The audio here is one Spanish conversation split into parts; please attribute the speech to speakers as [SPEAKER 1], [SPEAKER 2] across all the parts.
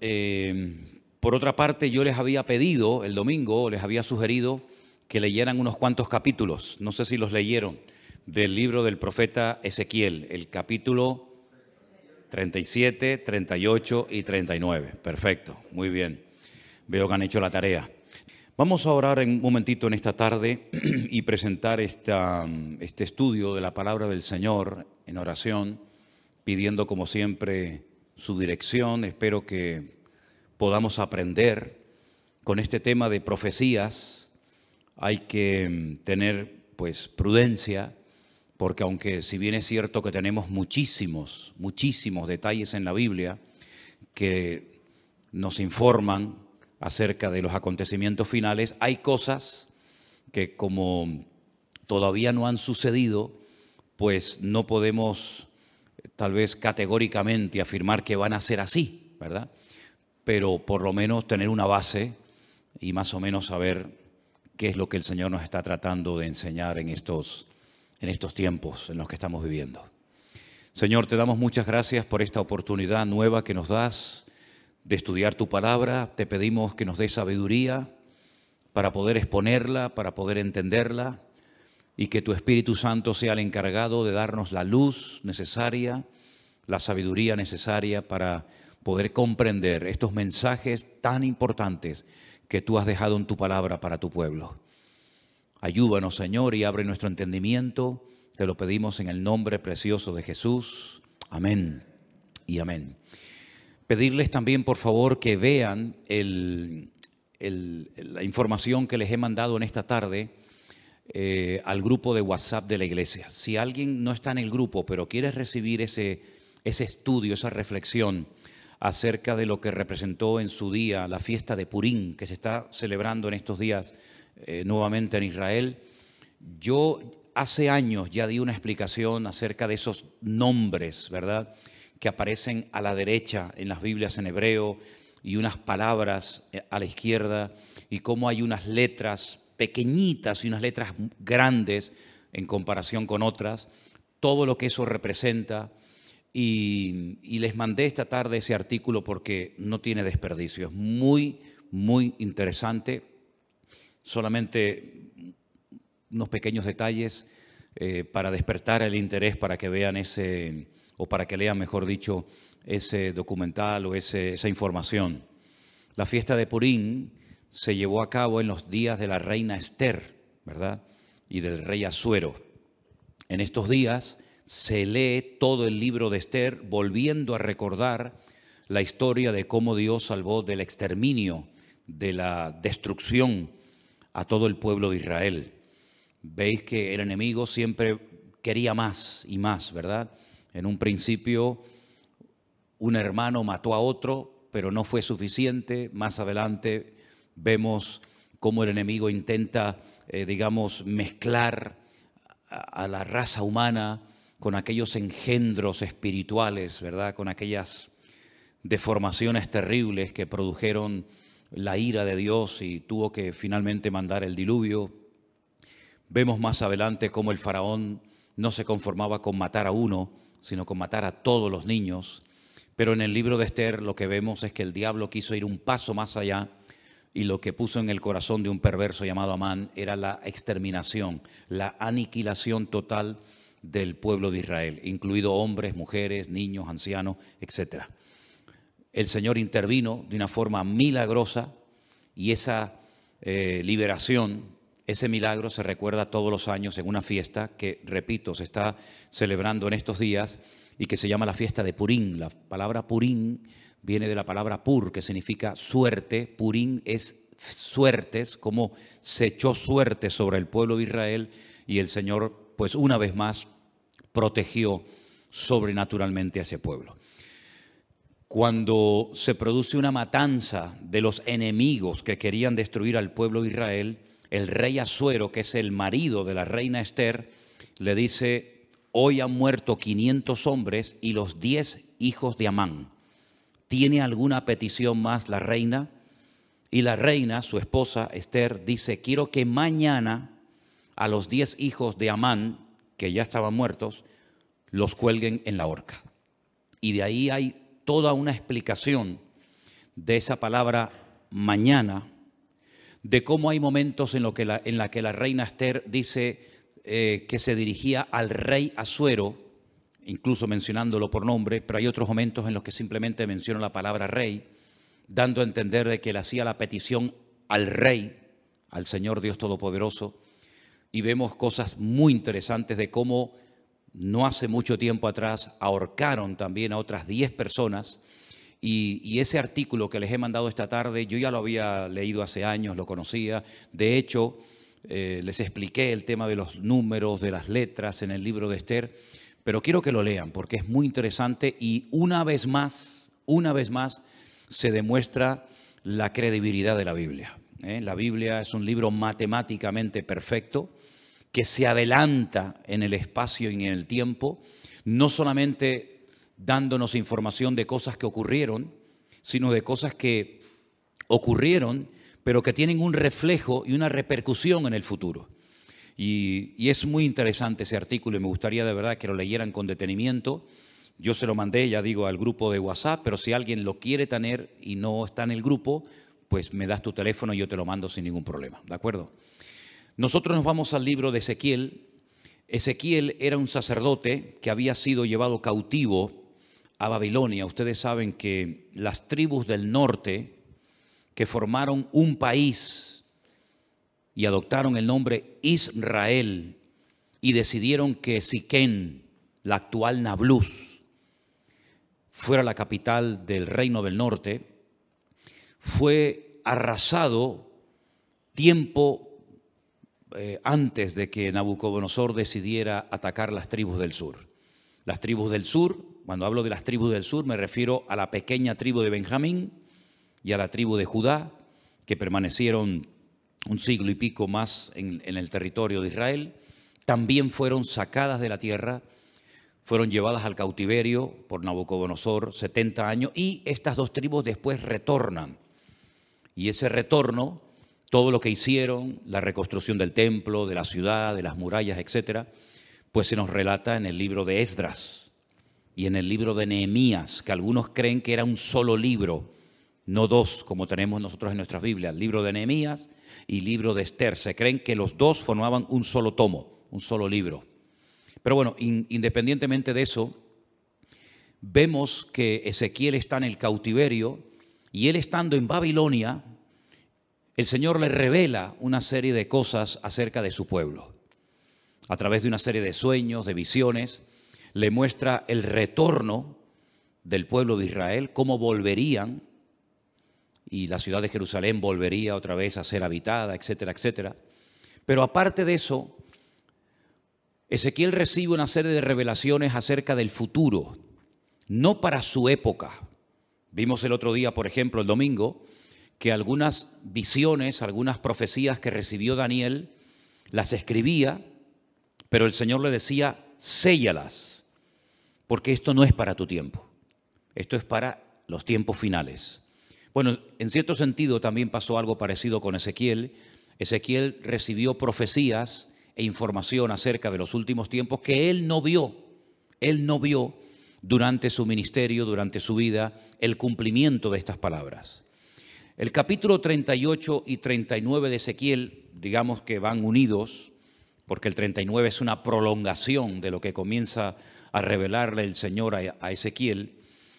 [SPEAKER 1] eh, por otra parte, yo les había pedido el domingo, les había sugerido que leyeran unos cuantos capítulos, no sé si los leyeron, del libro del profeta Ezequiel, el capítulo 37, 38 y 39. Perfecto, muy bien. Veo que han hecho la tarea. Vamos a orar un momentito en esta tarde y presentar esta, este estudio de la palabra del Señor en oración, pidiendo como siempre su dirección. Espero que podamos aprender con este tema de profecías. Hay que tener pues prudencia, porque aunque si bien es cierto que tenemos muchísimos, muchísimos detalles en la Biblia que nos informan acerca de los acontecimientos finales, hay cosas que como todavía no han sucedido, pues no podemos tal vez categóricamente afirmar que van a ser así, ¿verdad? Pero por lo menos tener una base y más o menos saber qué es lo que el Señor nos está tratando de enseñar en estos en estos tiempos en los que estamos viviendo. Señor, te damos muchas gracias por esta oportunidad nueva que nos das de estudiar tu palabra. Te pedimos que nos des sabiduría para poder exponerla, para poder entenderla y que tu Espíritu Santo sea el encargado de darnos la luz necesaria, la sabiduría necesaria para poder comprender estos mensajes tan importantes que tú has dejado en tu palabra para tu pueblo. Ayúdanos, Señor, y abre nuestro entendimiento. Te lo pedimos en el nombre precioso de Jesús. Amén y amén. Pedirles también, por favor, que vean la información que les he mandado en esta tarde eh, al grupo de WhatsApp de la iglesia. Si alguien no está en el grupo, pero quiere recibir ese, ese estudio, esa reflexión acerca de lo que representó en su día la fiesta de Purín, que se está celebrando en estos días eh, nuevamente en Israel. Yo hace años ya di una explicación acerca de esos nombres, ¿verdad? Que aparecen a la derecha en las Biblias en hebreo y unas palabras eh, a la izquierda y cómo hay unas letras pequeñitas y unas letras grandes en comparación con otras, todo lo que eso representa. Y, les mandé esta tarde ese artículo porque no tiene desperdicio, es muy, muy interesante solamente unos pequeños detalles eh, para despertar el interés para que vean ese, o para que lean, mejor dicho, ese documental o esa información. La fiesta de Purín se llevó a cabo en los días de la reina Esther, ¿verdad? Y del rey Asuero. En estos días se lee todo el libro de Esther, volviendo a recordar la historia de cómo Dios salvó del exterminio, de la destrucción a todo el pueblo de Israel. Veis que el enemigo siempre quería más y más, ¿verdad? En un principio un hermano mató a otro, pero no fue suficiente. Más adelante vemos cómo el enemigo intenta, eh, digamos, mezclar a, la raza humana con aquellos engendros espirituales, ¿verdad? Con aquellas deformaciones terribles que produjeron la ira de Dios y tuvo que finalmente mandar el diluvio. Vemos más adelante cómo el faraón no se conformaba con matar a uno, sino con matar a todos los niños. Pero en el libro de Esther lo que vemos es que el diablo quiso ir un paso más allá y lo que puso en el corazón de un perverso llamado Amán era la exterminación, la aniquilación total del pueblo de Israel, incluido hombres, mujeres, niños, ancianos, etcétera el Señor intervino de una forma milagrosa y esa eh, liberación, ese milagro se recuerda todos los años en una fiesta que, repito, se está celebrando en estos días y que se llama la fiesta de Purín. La palabra Purín viene de la palabra pur, que significa suerte. Purín es suertes, como se echó suerte sobre el pueblo de Israel y el Señor, pues una vez más, protegió sobrenaturalmente a ese pueblo cuando se produce una matanza de los enemigos que querían destruir al pueblo de Israel, el rey Asuero, que es el marido de la reina Esther, le dice, hoy han muerto 500 hombres y los 10 hijos de Amán. ¿Tiene alguna petición más la reina? Y la reina, su esposa Esther, dice, quiero que mañana a los 10 hijos de Amán, que ya estaban muertos, los cuelguen en la horca. Y de ahí hay toda una explicación de esa palabra mañana, de cómo hay momentos en, lo que la, en la que la reina Esther dice eh, que se dirigía al rey Asuero, incluso mencionándolo por nombre, pero hay otros momentos en los que simplemente menciona la palabra rey, dando a entender de que le hacía la petición al rey, al Señor Dios Todopoderoso, y vemos cosas muy interesantes de cómo no hace mucho tiempo atrás ahorcaron también a otras 10 personas y, ese artículo que les he mandado esta tarde, yo ya lo había leído hace años, lo conocía. De hecho, eh, les expliqué el tema de los números, de las letras en el libro de Esther, pero quiero que lo lean porque es muy interesante y una vez más, una vez más, se demuestra la credibilidad de la Biblia. ¿eh? La Biblia es un libro matemáticamente perfecto que se adelanta en el espacio y en el tiempo, no solamente dándonos información de cosas que ocurrieron, sino de cosas que ocurrieron, pero que tienen un reflejo y una repercusión en el futuro. Y, es muy interesante ese artículo y me gustaría de verdad que lo leyeran con detenimiento. Yo se lo mandé, ya digo, al grupo de WhatsApp, pero si alguien lo quiere tener y no está en el grupo, pues me das tu teléfono y yo te lo mando sin ningún problema, ¿de acuerdo? Nosotros nos vamos al libro de Ezequiel. Ezequiel era un sacerdote que había sido llevado cautivo a Babilonia, ustedes saben que las tribus del norte que formaron un país y adoptaron el nombre Israel y decidieron que Siquén, la actual Nablus, fuera la capital del reino del norte, fue arrasado tiempo eh, antes de que Nabucodonosor decidiera atacar las tribus del sur. Las tribus del sur cuando hablo de las tribus del sur me refiero a la pequeña tribu de Benjamín y a la tribu de Judá, que permanecieron un siglo y pico más en, el territorio de Israel. También fueron sacadas de la tierra, fueron llevadas al cautiverio por Nabucodonosor 70 años y estas dos tribus después retornan. Y ese retorno, todo lo que hicieron, la reconstrucción del templo, de la ciudad, de las murallas, etcétera, pues se nos relata en el libro de Esdras y en el libro de Nehemías, que algunos creen que era un solo libro, no dos como tenemos nosotros en nuestras Biblias, el libro de Nehemías y libro de Esther. Se creen que los dos formaban un solo tomo, un solo libro. Pero bueno, independientemente de eso, vemos que Ezequiel está en el cautiverio y él estando en Babilonia, el Señor le revela una serie de cosas acerca de su pueblo, a través de una serie de sueños, de visiones, le muestra el retorno del pueblo de Israel, cómo volverían y la ciudad de Jerusalén volvería otra vez a ser habitada, etcétera, etcétera. Pero aparte de eso, Ezequiel recibe una serie de revelaciones acerca del futuro, no para su época. Vimos el otro día, por ejemplo, el domingo, que algunas visiones, algunas profecías que recibió Daniel, las escribía, pero el Señor le decía, séllalas porque esto no es para tu tiempo, esto es para los tiempos finales. Bueno, en cierto sentido también pasó algo parecido con Ezequiel. Ezequiel recibió profecías e información acerca de los últimos tiempos que él no vio, él no vio durante su ministerio, durante su vida, el cumplimiento de estas palabras. El capítulo 38 y 39 de Ezequiel, digamos que van unidos, porque el 39 es una prolongación de lo que comienza a revelarle el Señor a, Ezequiel.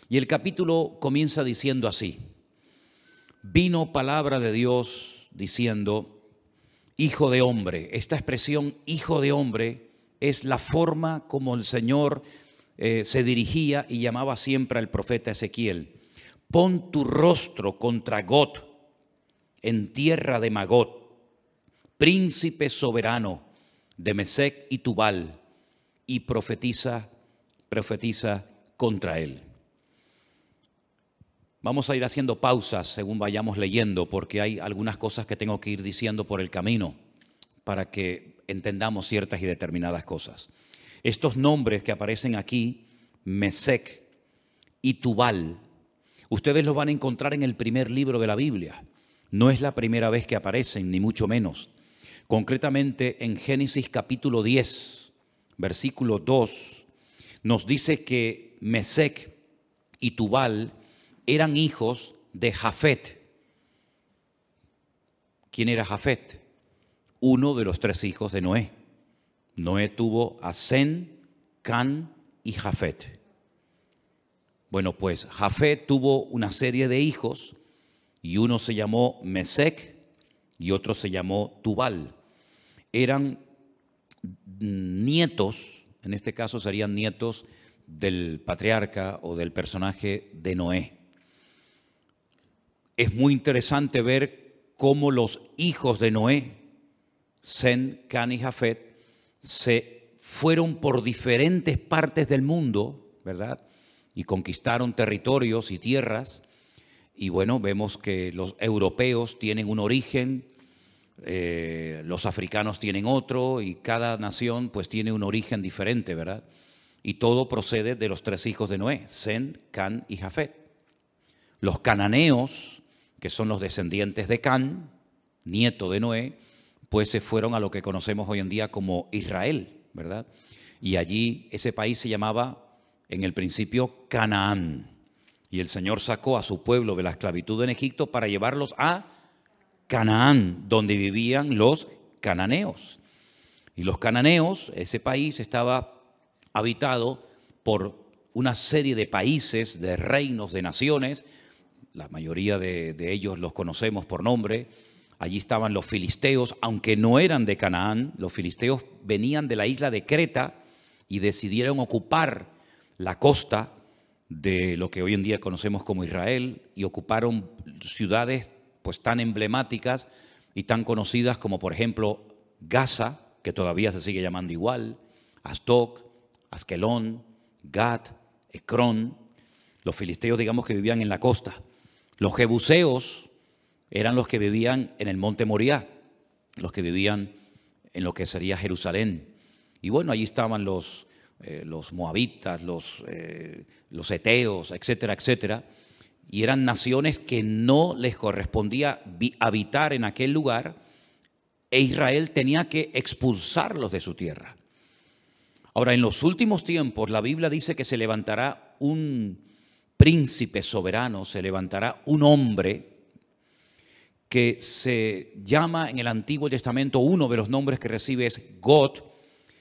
[SPEAKER 1] Y el capítulo comienza diciendo así, vino palabra de Dios diciendo, hijo de hombre. Esta expresión, hijo de hombre, es la forma como el Señor eh, se dirigía y llamaba siempre al profeta Ezequiel. Pon tu rostro contra Got, en tierra de Magot, príncipe soberano de Mesec y Tubal, y profetiza profetiza contra él. Vamos a ir haciendo pausas según vayamos leyendo, porque hay algunas cosas que tengo que ir diciendo por el camino para que entendamos ciertas y determinadas cosas. Estos nombres que aparecen aquí, Mesec y Tubal, ustedes los van a encontrar en el primer libro de la Biblia. No es la primera vez que aparecen, ni mucho menos. Concretamente en Génesis capítulo 10, versículo 2 nos dice que Mesec y Tubal eran hijos de Jafet. ¿Quién era Jafet? Uno de los tres hijos de Noé. Noé tuvo a Zen, Can y Jafet. Bueno, pues Jafet tuvo una serie de hijos y uno se llamó Mesec y otro se llamó Tubal. Eran nietos, en este caso serían nietos del patriarca o del personaje de Noé. Es muy interesante ver cómo los hijos de Noé, Sen, Can y Jafet, se fueron por diferentes partes del mundo, ¿verdad? Y conquistaron territorios y tierras. Y bueno, vemos que los europeos tienen un origen, eh, los africanos tienen otro, y cada nación pues tiene un origen diferente, ¿verdad? Y todo procede de los tres hijos de Noé, Sen, Can y Jafet. Los cananeos, que son los descendientes de Can, nieto de Noé, pues se fueron a lo que conocemos hoy en día como Israel, ¿verdad? Y allí ese país se llamaba en el principio Canaán. Y el Señor sacó a su pueblo de la esclavitud en Egipto para llevarlos a Canaán, donde vivían los cananeos. Y los cananeos, ese país estaba habitado por una serie de países, de reinos, de naciones, la mayoría de, ellos los conocemos por nombre, allí estaban los filisteos, aunque no eran de Canaán, los filisteos venían de la isla de Creta y decidieron ocupar la costa de lo que hoy en día conocemos como Israel y ocuparon ciudades pues tan emblemáticas y tan conocidas como por ejemplo Gaza, que todavía se sigue llamando igual, Astok, Askelón, Gat, Ecrón, los filisteos digamos que vivían en la costa. Los jebuseos eran los que vivían en el monte Moriah, los que vivían en lo que sería Jerusalén. Y bueno, allí estaban los, eh, los moabitas, los, eh, los eteos, etcétera, etcétera. Y eran naciones que no les correspondía habitar en aquel lugar e Israel tenía que expulsarlos de su tierra. Ahora, en los últimos tiempos, la Biblia dice que se levantará un príncipe soberano, se levantará un hombre que se llama en el Antiguo Testamento, uno de los nombres que recibe es God,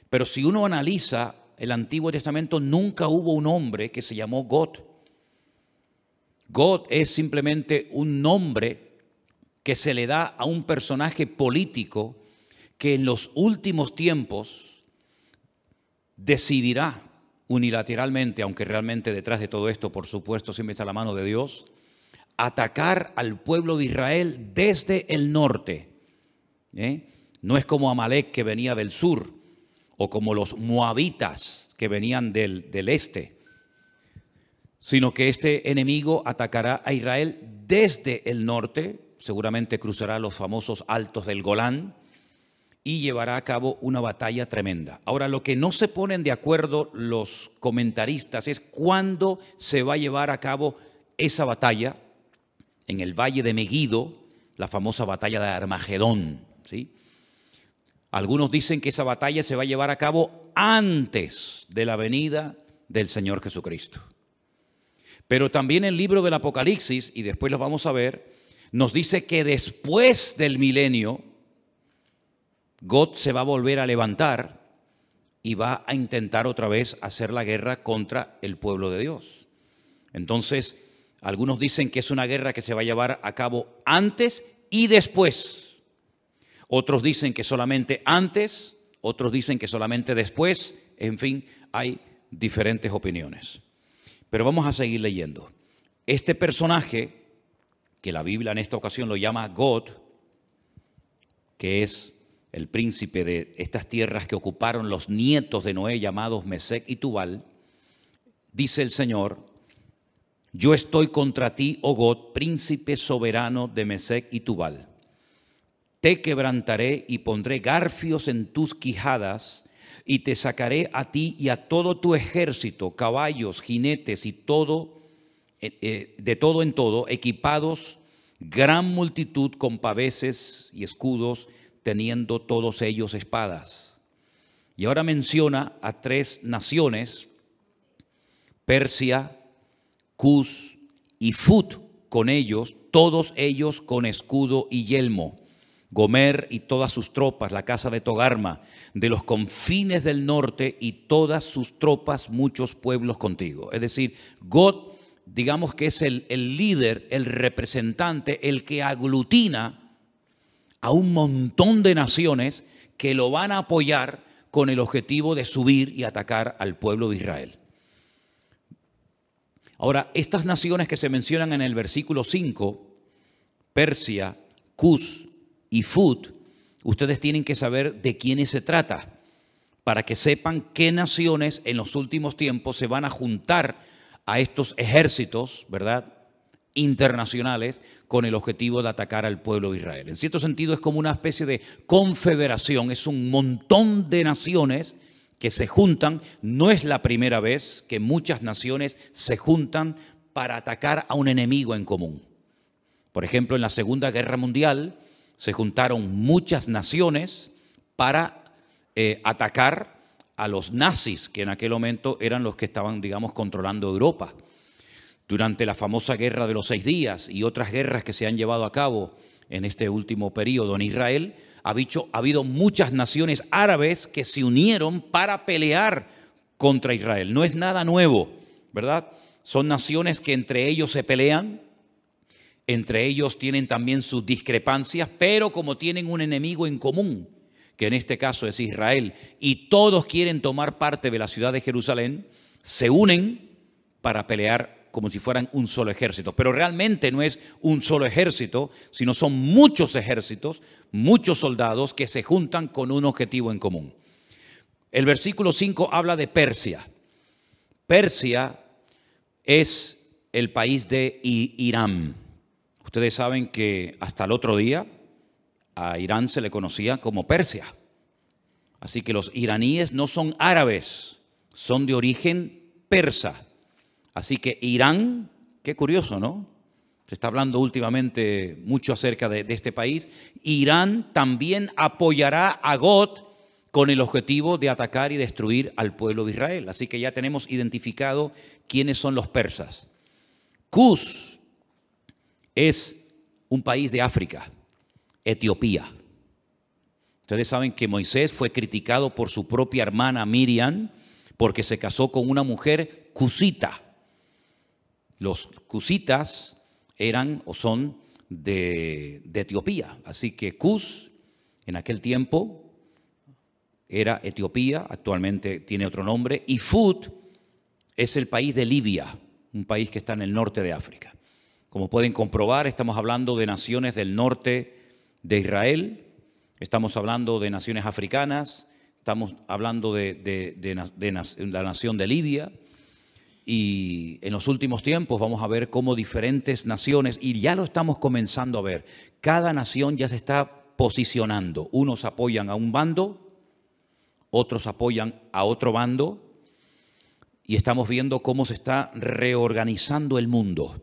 [SPEAKER 1] pero si uno analiza el Antiguo Testamento, nunca hubo un hombre que se llamó God. God es simplemente un nombre que se le da a un personaje político que en los últimos tiempos decidirá unilateralmente, aunque realmente detrás de todo esto, por supuesto, siempre está la mano de Dios, atacar al pueblo de Israel desde el norte. ¿eh? No es como Amalek que venía del sur, o como los moabitas que venían del, del este, sino que este enemigo atacará a Israel desde el norte, seguramente cruzará los famosos altos del Golán, y llevará a cabo una batalla tremenda. Ahora, lo que no se ponen de acuerdo los comentaristas es cuándo se va a llevar a cabo esa batalla en el valle de Megido, la famosa batalla de Armagedón. ¿sí? Algunos dicen que esa batalla se va a llevar a cabo antes de la venida del Señor Jesucristo. Pero también el libro del Apocalipsis, y después lo vamos a ver, nos dice que después del milenio, God se va a volver a levantar y va a intentar otra vez hacer la guerra contra el pueblo de Dios. Entonces, algunos dicen que es una guerra que se va a llevar a cabo antes y después. Otros dicen que solamente antes, otros dicen que solamente después. En fin, hay diferentes opiniones. Pero vamos a seguir leyendo. Este personaje, que la Biblia en esta ocasión lo llama God, que es el príncipe de estas tierras que ocuparon los nietos de Noé llamados Mesec y Tubal, dice el Señor, yo estoy contra ti, oh God, príncipe soberano de Mesec y Tubal. Te quebrantaré y pondré garfios en tus quijadas y te sacaré a ti y a todo tu ejército, caballos, jinetes y todo, eh, eh, de todo en todo, equipados, gran multitud con paveses y escudos teniendo todos ellos espadas. Y ahora menciona a tres naciones, Persia, Cus y Fut, con ellos, todos ellos con escudo y yelmo. Gomer y todas sus tropas, la casa de Togarma, de los confines del norte y todas sus tropas, muchos pueblos contigo. Es decir, God, digamos que es el, el líder, el representante, el que aglutina a un montón de naciones que lo van a apoyar con el objetivo de subir y atacar al pueblo de Israel. Ahora, estas naciones que se mencionan en el versículo 5, Persia, Cus y Fut, ustedes tienen que saber de quiénes se trata, para que sepan qué naciones en los últimos tiempos se van a juntar a estos ejércitos, ¿verdad? Internacionales con el objetivo de atacar al pueblo de Israel. En cierto sentido es como una especie de confederación, es un montón de naciones que se juntan. No es la primera vez que muchas naciones se juntan para atacar a un enemigo en común. Por ejemplo, en la Segunda Guerra Mundial se juntaron muchas naciones para eh, atacar a los nazis, que en aquel momento eran los que estaban, digamos, controlando Europa. Durante la famosa Guerra de los Seis Días y otras guerras que se han llevado a cabo en este último periodo en Israel, ha, habido muchas naciones árabes que se unieron para pelear contra Israel. No es nada nuevo, ¿verdad? Son naciones que entre ellos se pelean, entre ellos tienen también sus discrepancias, pero como tienen un enemigo en común, que en este caso es Israel, y todos quieren tomar parte de la ciudad de Jerusalén, se unen para pelear como si fueran un solo ejército. Pero realmente no es un solo ejército, sino son muchos ejércitos, muchos soldados que se juntan con un objetivo en común. El versículo 5 habla de Persia. Persia es el país de Irán. Ustedes saben que hasta el otro día a Irán se le conocía como Persia. Así que los iraníes no son árabes, son de origen persa. Así que Irán, qué curioso, ¿no? Se está hablando últimamente mucho acerca de, este país. Irán también apoyará a God con el objetivo de atacar y destruir al pueblo de Israel. Así que ya tenemos identificado quiénes son los persas. Cus es un país de África, Etiopía. Ustedes saben que Moisés fue criticado por su propia hermana Miriam porque se casó con una mujer cusita. Los cusitas eran o son de, Etiopía. Así que Cus en aquel tiempo era Etiopía, actualmente tiene otro nombre, y Fut es el país de Libia, un país que está en el norte de África. Como pueden comprobar, estamos hablando de naciones del norte de Israel, estamos hablando de naciones africanas, estamos hablando de, de la nación de Libia, y en los últimos tiempos vamos a ver cómo diferentes naciones, y ya lo estamos comenzando a ver, cada nación ya se está posicionando. Unos apoyan a un bando, otros apoyan a otro bando, y estamos viendo cómo se está reorganizando el mundo.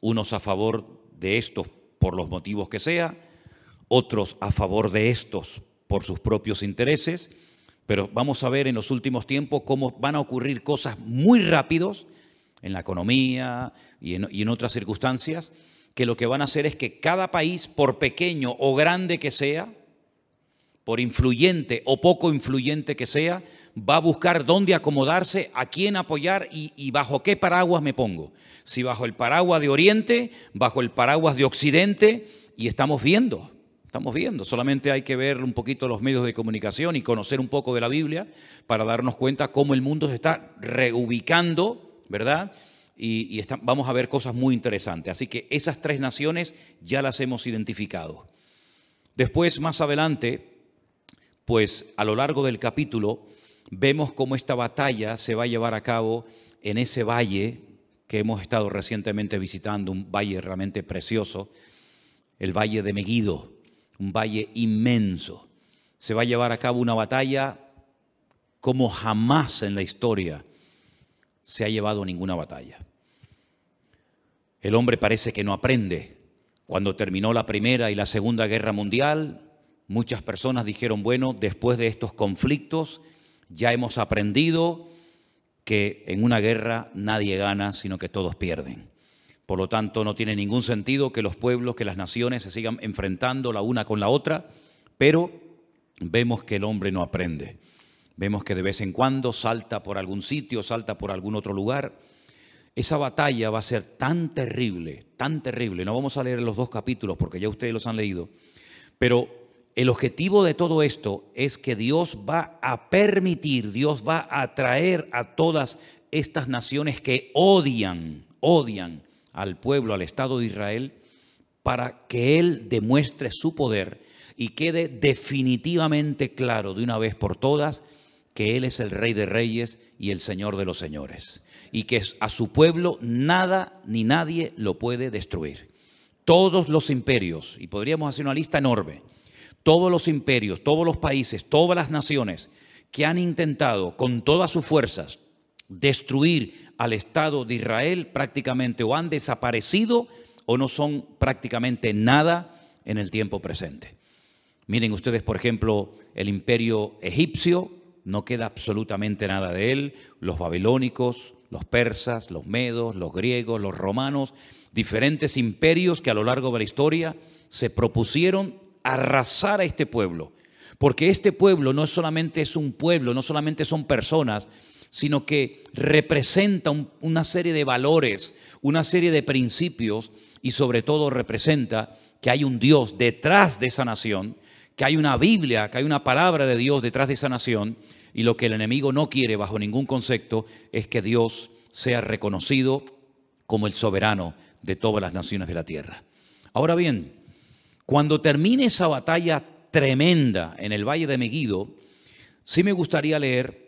[SPEAKER 1] Unos a favor de estos por los motivos que sea, otros a favor de estos por sus propios intereses pero vamos a ver en los últimos tiempos cómo van a ocurrir cosas muy rápidos en la economía y en, otras circunstancias, que lo que van a hacer es que cada país, por pequeño o grande que sea, por influyente o poco influyente que sea, va a buscar dónde acomodarse, a quién apoyar y, y, bajo qué paraguas me pongo. Si bajo el paraguas de Oriente, bajo el paraguas de Occidente, y estamos viendo Estamos viendo, solamente hay que ver un poquito los medios de comunicación y conocer un poco de la Biblia para darnos cuenta cómo el mundo se está reubicando, ¿verdad? Y, vamos a ver cosas muy interesantes. Así que esas tres naciones ya las hemos identificado. Después, más adelante, pues a lo largo del capítulo, vemos cómo esta batalla se va a llevar a cabo en ese valle que hemos estado recientemente visitando, un valle realmente precioso, el valle de Meguido un valle inmenso. Se va a llevar a cabo una batalla como jamás en la historia se ha llevado ninguna batalla. El hombre parece que no aprende. Cuando terminó la Primera y la Segunda Guerra Mundial, muchas personas dijeron, bueno, después de estos conflictos ya hemos aprendido que en una guerra nadie gana, sino que todos pierden. Por lo tanto, no tiene ningún sentido que los pueblos, que las naciones se sigan enfrentando la una con la otra, pero vemos que el hombre no aprende. Vemos que de vez en cuando salta por algún sitio, salta por algún otro lugar. Esa batalla va a ser tan terrible, tan terrible. No vamos a leer los dos capítulos porque ya ustedes los han leído. Pero el objetivo de todo esto es que Dios va a permitir, Dios va a traer a todas estas naciones que odian, odian al pueblo, al Estado de Israel, para que Él demuestre su poder y quede definitivamente claro de una vez por todas que Él es el Rey de Reyes y el Señor de los Señores. Y que a su pueblo nada ni nadie lo puede destruir. Todos los imperios, y podríamos hacer una lista enorme, todos los imperios, todos los países, todas las naciones que han intentado con todas sus fuerzas destruir al Estado de Israel prácticamente o han desaparecido o no son prácticamente nada en el tiempo presente. Miren ustedes, por ejemplo, el imperio egipcio, no queda absolutamente nada de él, los babilónicos, los persas, los medos, los griegos, los romanos, diferentes imperios que a lo largo de la historia se propusieron arrasar a este pueblo, porque este pueblo no solamente es un pueblo, no solamente son personas, sino que representa una serie de valores, una serie de principios y sobre todo representa que hay un Dios detrás de esa nación, que hay una Biblia, que hay una palabra de Dios detrás de esa nación y lo que el enemigo no quiere bajo ningún concepto es que Dios sea reconocido como el soberano de todas las naciones de la tierra. Ahora bien, cuando termine esa batalla tremenda en el Valle de Meguido, sí me gustaría leer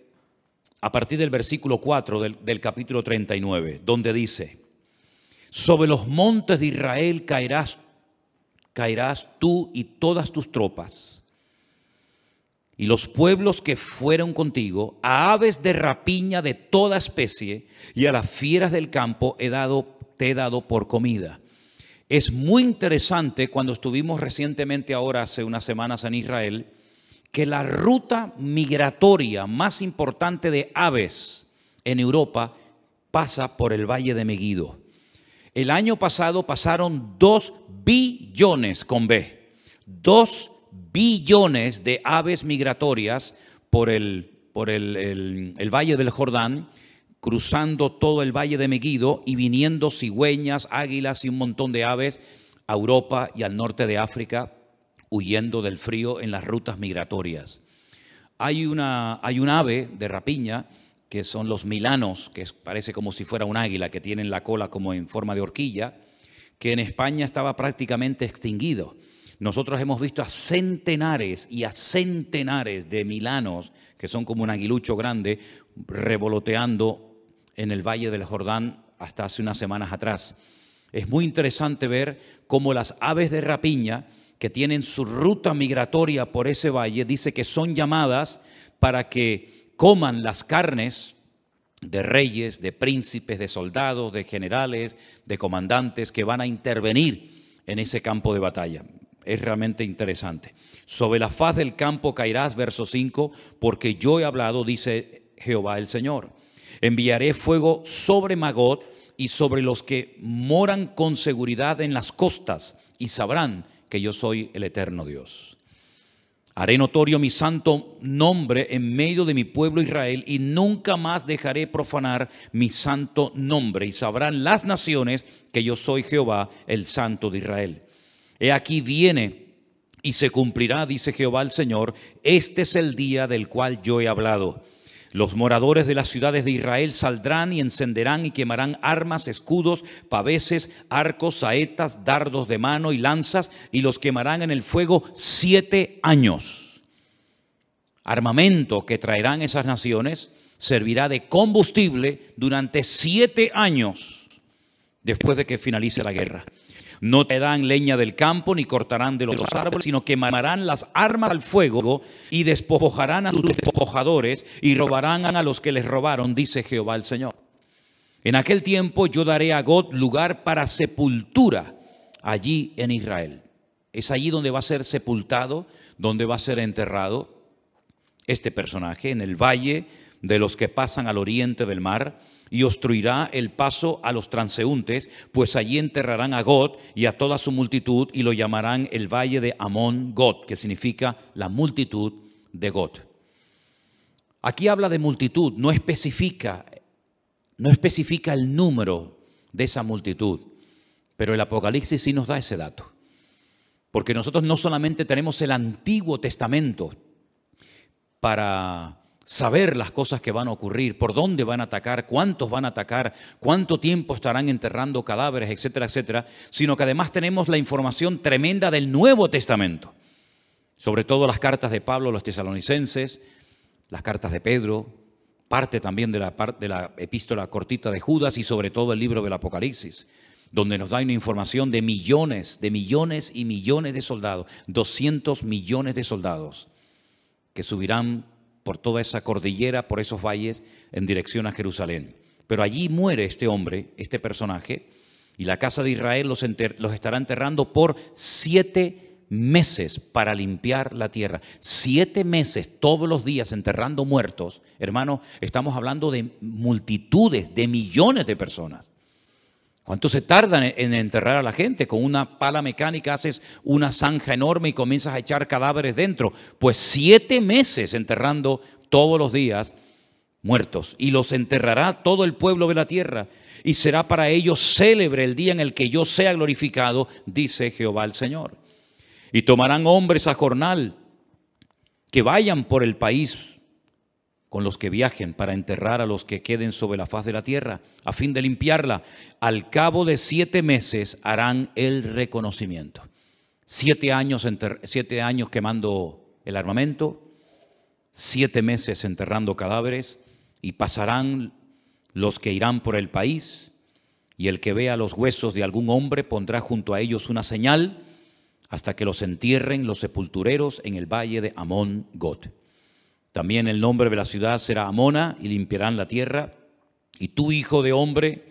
[SPEAKER 1] a partir del versículo 4 del, capítulo 39, donde dice, sobre los montes de Israel caerás, caerás tú y todas tus tropas, y los pueblos que fueron contigo, a aves de rapiña de toda especie, y a las fieras del campo he dado, te he dado por comida. Es muy interesante cuando estuvimos recientemente ahora, hace unas semanas en Israel, que la ruta migratoria más importante de aves en Europa pasa por el Valle de Meguido. El año pasado pasaron dos billones con B, dos billones de aves migratorias por el, por el, el Valle del Jordán, cruzando todo el Valle de Meguido y viniendo cigüeñas, águilas y un montón de aves a Europa y al norte de África huyendo del frío en las rutas migratorias. Hay, una, hay un ave de rapiña que son los milanos, que parece como si fuera un águila, que tienen la cola como en forma de horquilla, que en España estaba prácticamente extinguido. Nosotros hemos visto a centenares y a centenares de milanos, que son como un aguilucho grande, revoloteando en el Valle del Jordán hasta hace unas semanas atrás. Es muy interesante ver cómo las aves de rapiña que tienen su ruta migratoria por ese valle, dice que son llamadas para que coman las carnes de reyes, de príncipes, de soldados, de generales, de comandantes que van a intervenir en ese campo de batalla. Es realmente interesante. Sobre la faz del campo caerás, verso 5, porque yo he hablado, dice Jehová el Señor. Enviaré fuego sobre Magot y sobre los que moran con seguridad en las costas y sabrán que yo soy el eterno Dios. Haré notorio mi santo nombre en medio de mi pueblo Israel y nunca más dejaré profanar mi santo nombre y sabrán las naciones que yo soy Jehová, el santo de Israel. He aquí viene y se cumplirá, dice Jehová el Señor, este es el día del cual yo he hablado los moradores de las ciudades de Israel saldrán y encenderán y quemarán armas, escudos, paveses, arcos, saetas, dardos de mano y lanzas, y los quemarán en el fuego siete años. Armamento que traerán esas naciones servirá de combustible durante siete años después de que finalice la guerra. No traerán leña del campo ni cortarán de los árboles, sino quemarán las armas al fuego y despojarán a sus despojadores y robarán a los que les robaron, dice Jehová el Señor. En aquel tiempo yo daré a God lugar para sepultura allí en Israel. Es allí donde va a ser sepultado, donde va a ser enterrado. este personaje, en el valle de los que pasan al oriente del mar, y obstruirá el paso a los transeúntes, pues allí enterrarán a God y a toda su multitud y lo llamarán el valle de Amón God, que significa la multitud de God. Aquí habla de multitud, no especifica, no especifica el número de esa multitud, pero el Apocalipsis sí nos da ese dato. Porque nosotros no solamente tenemos el Antiguo Testamento para saber las cosas que van a ocurrir, por dónde van a atacar, cuántos van a atacar, cuánto tiempo estarán enterrando cadáveres, etcétera, etcétera, sino que además tenemos la información tremenda del Nuevo Testamento, sobre todo las cartas de Pablo a los tesalonicenses, las cartas de Pedro, parte también de la, de la epístola cortita de Judas y sobre todo el libro del Apocalipsis, donde nos da una información de millones, de millones y millones de soldados, 200 millones de soldados que subirán por toda esa cordillera, por esos valles, en dirección a Jerusalén. Pero allí muere este hombre, este personaje, y la casa de Israel los, los estará enterrando por siete meses para limpiar la tierra. Siete meses todos los días enterrando muertos. Hermano, estamos hablando de multitudes, de millones de personas. ¿Cuánto se tarda en enterrar a la gente? Con una pala mecánica haces una zanja enorme y comienzas a echar cadáveres dentro. Pues siete meses enterrando todos los días muertos. Y los enterrará todo el pueblo de la tierra. Y será para ellos célebre el día en el que yo sea glorificado, dice Jehová el Señor. Y tomarán hombres a jornal que vayan por el país con los que viajen para enterrar a los que queden sobre la faz de la tierra, a fin de limpiarla. Al cabo de siete meses harán el reconocimiento. Siete años, siete años quemando el armamento, siete meses enterrando cadáveres, y pasarán los que irán por el país, y el que vea los huesos de algún hombre pondrá junto a ellos una señal hasta que los entierren los sepultureros en el valle de Amón God. También el nombre de la ciudad será Amona y limpiarán la tierra. Y tú, hijo de hombre,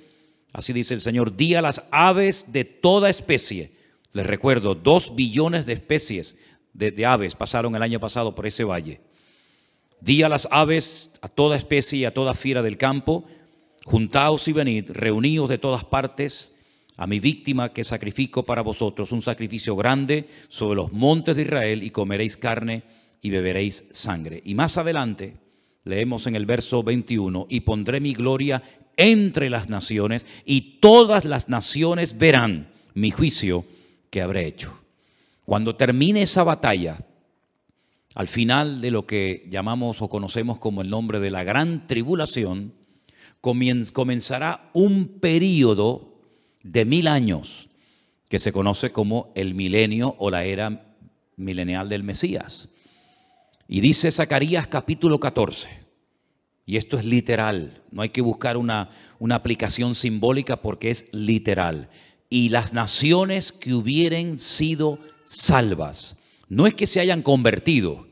[SPEAKER 1] así dice el Señor, di a las aves de toda especie. Les recuerdo, dos billones de especies de, aves pasaron el año pasado por ese valle. Di a las aves, a toda especie y a toda fiera del campo, juntaos y venid, reuníos de todas partes, a mi víctima que sacrifico para vosotros, un sacrificio grande sobre los montes de Israel, y comeréis carne y beberéis sangre. Y más adelante leemos en el verso 21, y pondré mi gloria entre las naciones, y todas las naciones verán mi juicio que habré hecho. Cuando termine esa batalla, al final de lo que llamamos o conocemos como el nombre de la gran tribulación, comenzará un periodo de mil años que se conoce como el milenio o la era milenial del Mesías. Y dice Zacarías capítulo 14, y esto es literal, no hay que buscar una, una aplicación simbólica porque es literal. Y las naciones que hubieren sido salvas, no es que se hayan convertido,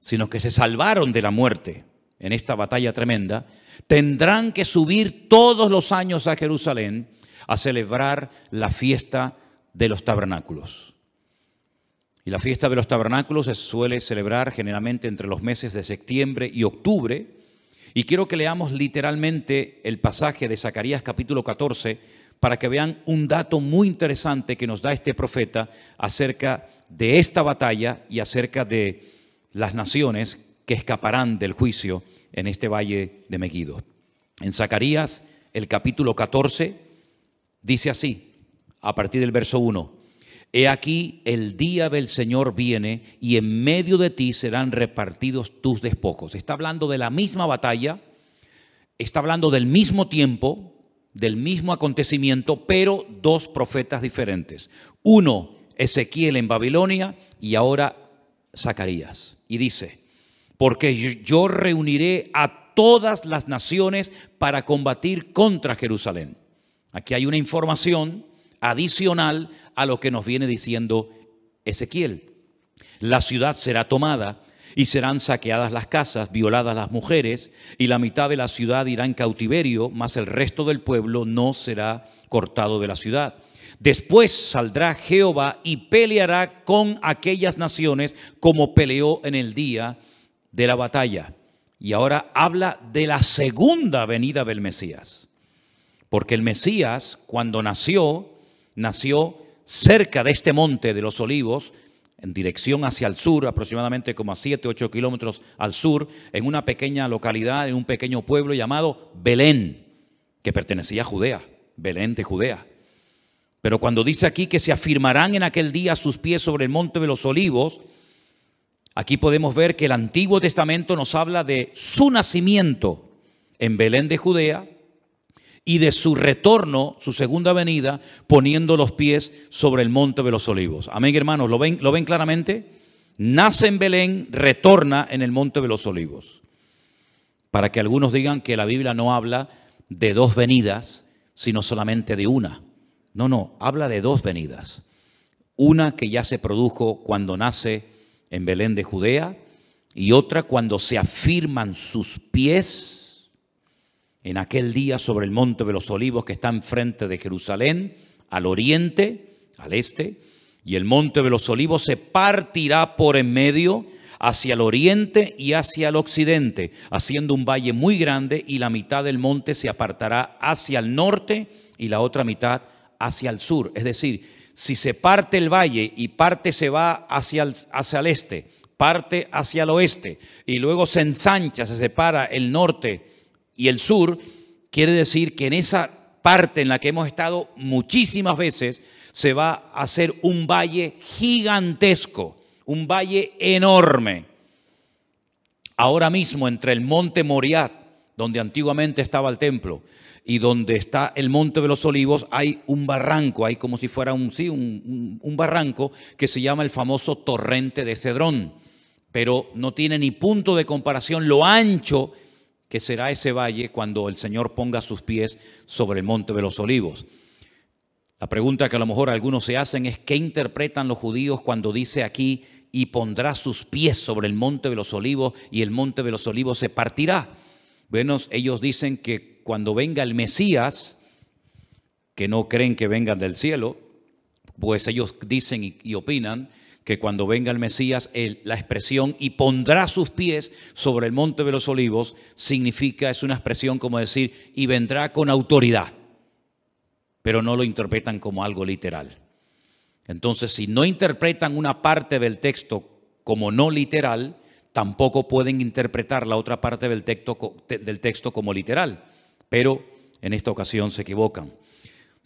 [SPEAKER 1] sino que se salvaron de la muerte en esta batalla tremenda, tendrán que subir todos los años a Jerusalén a celebrar la fiesta de los tabernáculos. Y la fiesta de los tabernáculos se suele celebrar generalmente entre los meses de septiembre y octubre. Y quiero que leamos literalmente el pasaje de Zacarías capítulo 14 para que vean un dato muy interesante que nos da este profeta acerca de esta batalla y acerca de las naciones que escaparán del juicio en este valle de Megiddo. En Zacarías, el capítulo 14, dice así, a partir del verso 1, He aquí el día del Señor viene y en medio de ti serán repartidos tus despojos. Está hablando de la misma batalla, está hablando del mismo tiempo, del mismo acontecimiento, pero dos profetas diferentes. Uno, Ezequiel en Babilonia y ahora Zacarías. Y dice, porque yo reuniré a todas las naciones para combatir contra Jerusalén. Aquí hay una información adicional a lo que nos viene diciendo Ezequiel. La ciudad será tomada y serán saqueadas las casas, violadas las mujeres, y la mitad de la ciudad irá en cautiverio, mas el resto del pueblo no será cortado de la ciudad. Después saldrá Jehová y peleará con aquellas naciones como peleó en el día de la batalla. Y ahora habla de la segunda venida del Mesías. Porque el Mesías, cuando nació, nació cerca de este monte de los olivos, en dirección hacia el sur, aproximadamente como a 7, 8 kilómetros al sur, en una pequeña localidad, en un pequeño pueblo llamado Belén, que pertenecía a Judea, Belén de Judea. Pero cuando dice aquí que se afirmarán en aquel día sus pies sobre el monte de los olivos, aquí podemos ver que el Antiguo Testamento nos habla de su nacimiento en Belén de Judea y de su retorno, su segunda venida, poniendo los pies sobre el monte de los olivos. Amén, hermanos, ¿lo ven, lo ven claramente? Nace en Belén, retorna en el monte de los olivos. Para que algunos digan que la Biblia no habla de dos venidas, sino solamente de una. No, no, habla de dos venidas. Una que ya se produjo cuando nace en Belén de Judea y otra cuando se afirman sus pies en aquel día sobre el monte de los olivos que está enfrente de Jerusalén, al oriente, al este, y el monte de los olivos se partirá por en medio hacia el oriente y hacia el occidente, haciendo un valle muy grande y la mitad del monte se apartará hacia el norte y la otra mitad hacia el sur. Es decir, si se parte el valle y parte se va hacia el, hacia el este, parte hacia el oeste y luego se ensancha, se separa el norte y el sur, quiere decir que en esa parte en la que hemos estado muchísimas veces se va a hacer un valle gigantesco, un valle enorme. Ahora mismo entre el monte Moriat, donde antiguamente estaba el templo, y donde está el Monte de los Olivos hay un barranco, hay como si fuera un, sí, un, un, barranco que se llama el famoso torrente de Cedrón, pero no tiene ni punto de comparación lo ancho que será ese valle cuando el Señor ponga sus pies sobre el Monte de los Olivos. La pregunta que a lo mejor algunos se hacen es, ¿qué interpretan los judíos cuando dice aquí, y pondrá sus pies sobre el Monte de los Olivos y el Monte de los Olivos se partirá? Bueno, ellos dicen que cuando venga el Mesías, que no creen que vengan del cielo, pues ellos dicen y, opinan que cuando venga el Mesías, la expresión y pondrá sus pies sobre el monte de los olivos significa, es una expresión como decir, y vendrá con autoridad, pero no lo interpretan como algo literal. Entonces, si no interpretan una parte del texto como no literal, tampoco pueden interpretar la otra parte del texto, del texto como literal pero en esta ocasión se equivocan.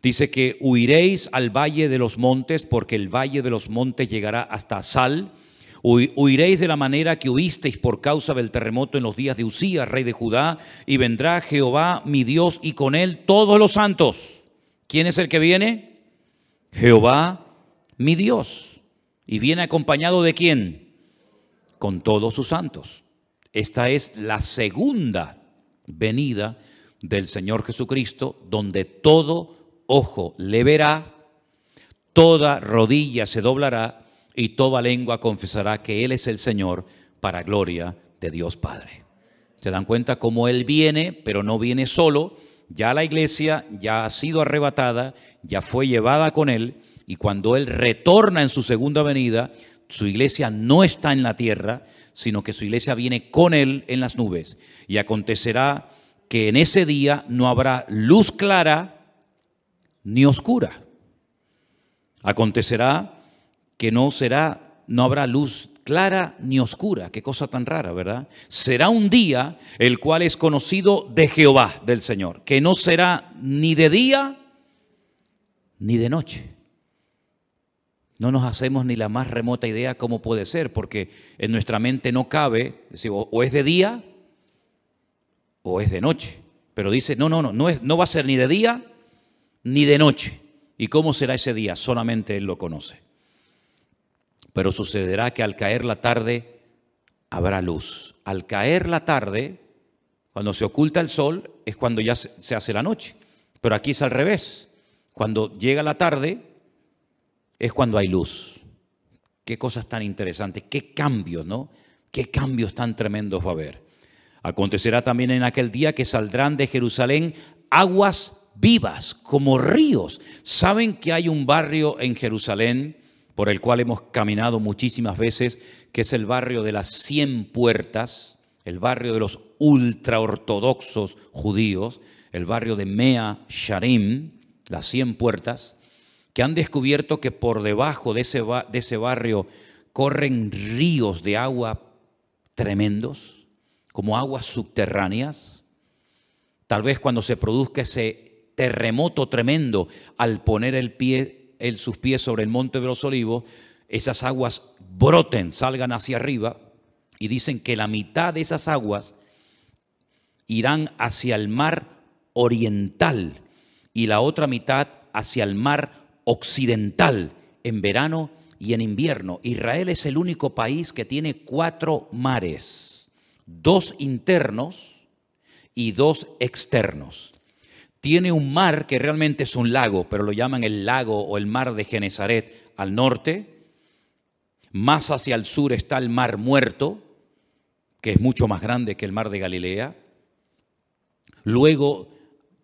[SPEAKER 1] Dice que huiréis al valle de los montes, porque el valle de los montes llegará hasta Sal. Huiréis de la manera que huisteis por causa del terremoto en los días de Usías, rey de Judá, y vendrá Jehová mi Dios y con él todos los santos. ¿Quién es el que viene? Jehová mi Dios. ¿Y viene acompañado de quién? Con todos sus santos. Esta es la segunda venida del Señor Jesucristo, donde todo ojo le verá, toda rodilla se doblará y toda lengua confesará que Él es el Señor para gloria de Dios Padre. ¿Se dan cuenta cómo Él viene, pero no viene solo? Ya la iglesia ya ha sido arrebatada, ya fue llevada con Él, y cuando Él retorna en su segunda venida, su iglesia no está en la tierra, sino que su iglesia viene con Él en las nubes. Y acontecerá que en ese día no habrá luz clara ni oscura. Acontecerá que no será, no habrá luz clara ni oscura. Qué cosa tan rara, ¿verdad? Será un día el cual es conocido de Jehová, del Señor, que no será ni de día ni de noche. No nos hacemos ni la más remota idea cómo puede ser, porque en nuestra mente no cabe, o es de día o es de noche. Pero dice, no, no, no, no, es, no va a ser ni de día ni de noche. ¿Y cómo será ese día? Solamente Él lo conoce. Pero sucederá que al caer la tarde habrá luz. Al caer la tarde, cuando se oculta el sol, es cuando ya se hace la noche. Pero aquí es al revés. Cuando llega la tarde, es cuando hay luz. Qué cosas tan interesantes, qué cambios, ¿no? Qué cambios tan tremendos va a haber. Acontecerá también en aquel día que saldrán de Jerusalén aguas vivas como ríos. ¿Saben que hay un barrio en Jerusalén por el cual hemos caminado muchísimas veces, que es el barrio de las cien puertas, el barrio de los ultraortodoxos judíos, el barrio de Mea Sharim, las cien puertas, que han descubierto que por debajo de ese, barrio corren ríos de agua tremendos, como aguas subterráneas. Tal vez cuando se produzca ese terremoto tremendo al poner el pie, el, sus pies sobre el monte de los olivos, esas aguas broten, salgan hacia arriba y dicen que la mitad de esas aguas irán hacia el mar oriental y la otra mitad hacia el mar occidental en verano y en invierno. Israel es el único país que tiene cuatro mares, dos internos y dos externos. Tiene un mar que realmente es un lago, pero lo llaman el lago o el mar de Genezaret al norte. Más hacia el sur está el mar muerto, que es mucho más grande que el mar de Galilea. Luego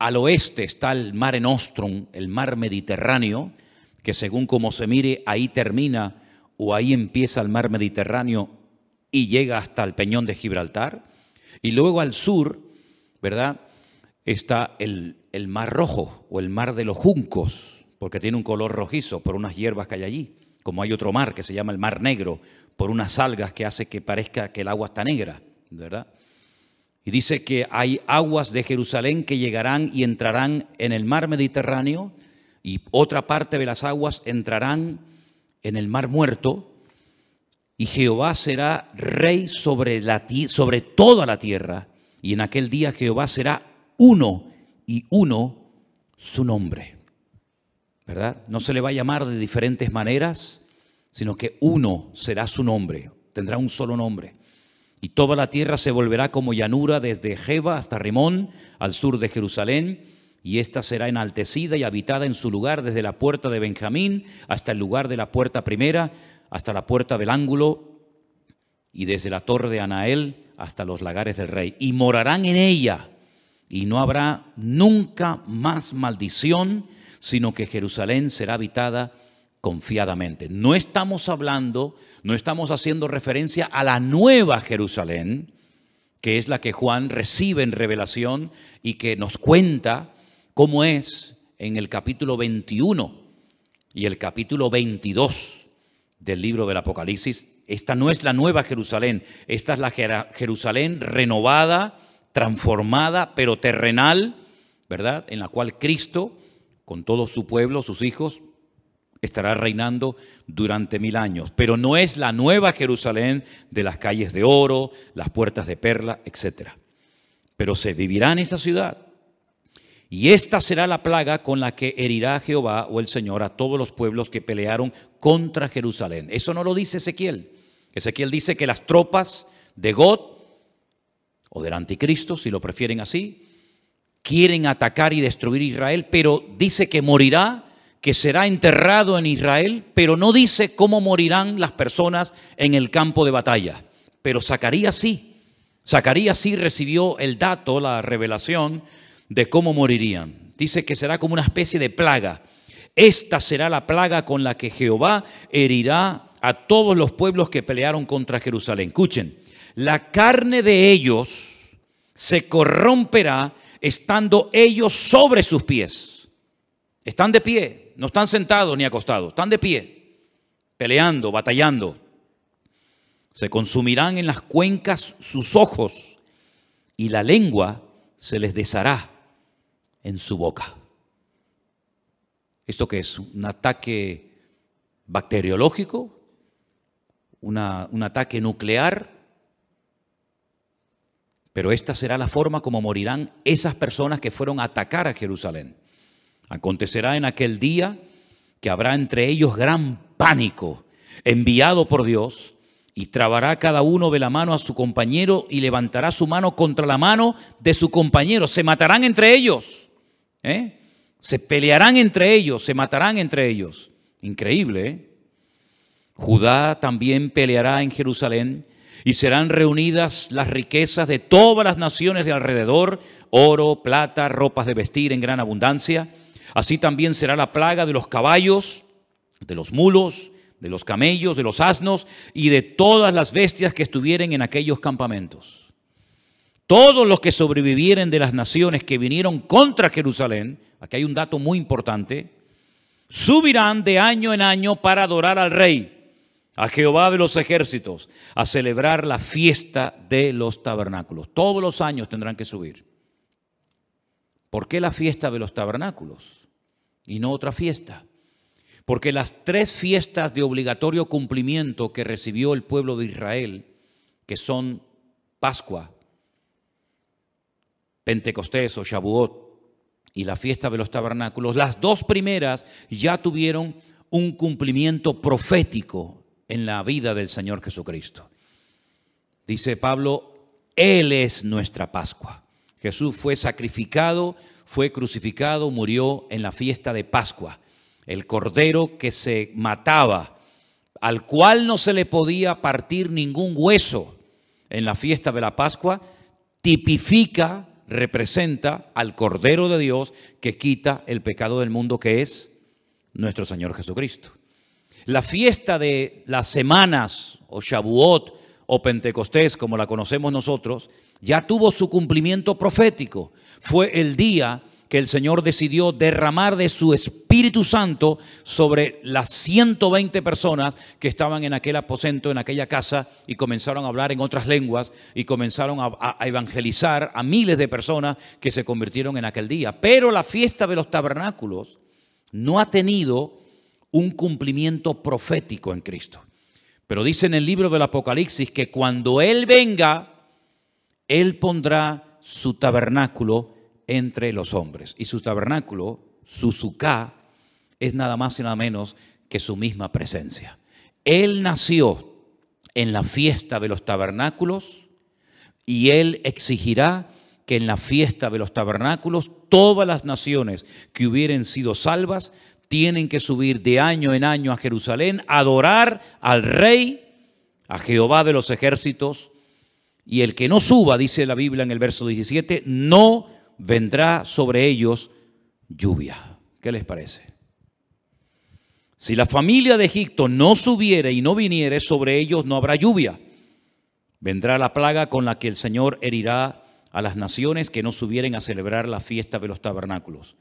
[SPEAKER 1] al oeste está el mar Nostrum, el mar Mediterráneo, que según como se mire, ahí termina o ahí empieza el mar Mediterráneo y llega hasta el peñón de Gibraltar. Y luego al sur, ¿verdad? Está el, el mar rojo o el mar de los juncos, porque tiene un color rojizo por unas hierbas que hay allí. Como hay otro mar que se llama el mar negro, por unas algas que hace que parezca que el agua está negra, ¿verdad? Y dice que hay aguas de Jerusalén que llegarán y entrarán en el mar Mediterráneo y otra parte de las aguas entrarán en el mar muerto y Jehová será rey sobre, la, sobre toda la tierra y en aquel día Jehová será uno y uno su nombre. ¿Verdad? No se le va a llamar de diferentes maneras, sino que uno será su nombre, tendrá un solo nombre. Y toda la tierra se volverá como llanura desde Jeba hasta Rimón, al sur de Jerusalén, y ésta será enaltecida y habitada en su lugar desde la puerta de Benjamín hasta el lugar de la puerta primera, hasta la puerta del ángulo, y desde la torre de Anael hasta los lagares del rey. Y morarán en ella, y no habrá nunca más maldición, sino que Jerusalén será habitada confiadamente. No estamos hablando, no estamos haciendo referencia a la nueva Jerusalén, que es la que Juan recibe en revelación y que nos cuenta cómo es en el capítulo 21 y el capítulo 22 del libro del Apocalipsis. Esta no es la nueva Jerusalén, esta es la Jerusalén renovada, transformada, pero terrenal, ¿verdad? En la cual Cristo, con todo su pueblo, sus hijos, estará reinando durante mil años, pero no es la nueva Jerusalén de las calles de oro, las puertas de perla, etc. Pero se vivirá en esa ciudad. Y esta será la plaga con la que herirá Jehová o el Señor a todos los pueblos que pelearon contra Jerusalén. Eso no lo dice Ezequiel. Ezequiel dice que las tropas de God o del anticristo, si lo prefieren así, quieren atacar y destruir Israel, pero dice que morirá que será enterrado en Israel, pero no dice cómo morirán las personas en el campo de batalla. Pero Zacarías sí. Zacarías sí recibió el dato, la revelación de cómo morirían. Dice que será como una especie de plaga. Esta será la plaga con la que Jehová herirá a todos los pueblos que pelearon contra Jerusalén. Escuchen, la carne de ellos se corromperá estando ellos sobre sus pies. Están de pie, no están sentados ni acostados, están de pie, peleando, batallando. Se consumirán en las cuencas sus ojos y la lengua se les deshará en su boca. ¿Esto qué es? ¿Un ataque bacteriológico? un ataque nuclear? Pero esta será la forma como morirán esas personas que fueron a atacar a Jerusalén. Acontecerá en aquel día que habrá entre ellos gran pánico enviado por Dios y trabará cada uno de la mano a su compañero y levantará su mano contra la mano de su compañero. Se matarán entre ellos. ¿eh? Se pelearán entre ellos, se matarán entre ellos. Increíble. ¿eh? Judá también peleará en Jerusalén y serán reunidas las riquezas de todas las naciones de alrededor, oro, plata, ropas de vestir en gran abundancia Así también será la plaga de los caballos, de los mulos, de los camellos, de los asnos y de todas las bestias que estuvieren en aquellos campamentos. Todos los que sobrevivieren de las naciones que vinieron contra Jerusalén, aquí hay un dato muy importante, subirán de año en año para adorar al rey, a Jehová de los ejércitos, a celebrar la fiesta de los tabernáculos. Todos los años tendrán que subir. ¿Por qué la fiesta de los tabernáculos y no otra fiesta? Porque las tres fiestas de obligatorio cumplimiento que recibió el pueblo de Israel, que son Pascua, Pentecostés o Shavuot y la fiesta de los tabernáculos, las dos primeras ya tuvieron un cumplimiento profético en la vida del Señor Jesucristo. Dice Pablo, Él es nuestra Pascua. Jesús fue sacrificado, fue crucificado, murió en la fiesta de Pascua. El cordero que se mataba, al cual no se le podía partir ningún hueso en la fiesta de la Pascua, tipifica, representa al cordero de Dios que quita el pecado del mundo, que es nuestro Señor Jesucristo. La fiesta de las semanas o Shavuot o Pentecostés, como la conocemos nosotros, ya tuvo su cumplimiento profético. Fue el día que el Señor decidió derramar de su Espíritu Santo sobre las 120 personas que estaban en aquel aposento, en aquella casa, y comenzaron a hablar en otras lenguas y comenzaron a, a, evangelizar a miles de personas que se convirtieron en aquel día. Pero la fiesta de los tabernáculos no ha tenido un cumplimiento profético en Cristo. Pero dice en el libro del Apocalipsis que cuando Él venga, Él pondrá su tabernáculo entre los hombres. Y su tabernáculo, su suká, es nada más y nada menos que su misma presencia. Él nació en la fiesta de los tabernáculos y Él exigirá que en la fiesta de los tabernáculos todas las naciones que hubieren sido salvas tienen que subir de año en año a Jerusalén, adorar al rey, a Jehová de los ejércitos, y el que no suba, dice la Biblia en el verso 17, no vendrá sobre ellos lluvia. ¿Qué les parece? Si la familia de Egipto no subiere y no viniere, sobre ellos no habrá lluvia. Vendrá la plaga con la que el Señor herirá a las naciones que no subieren a celebrar la fiesta de los tabernáculos.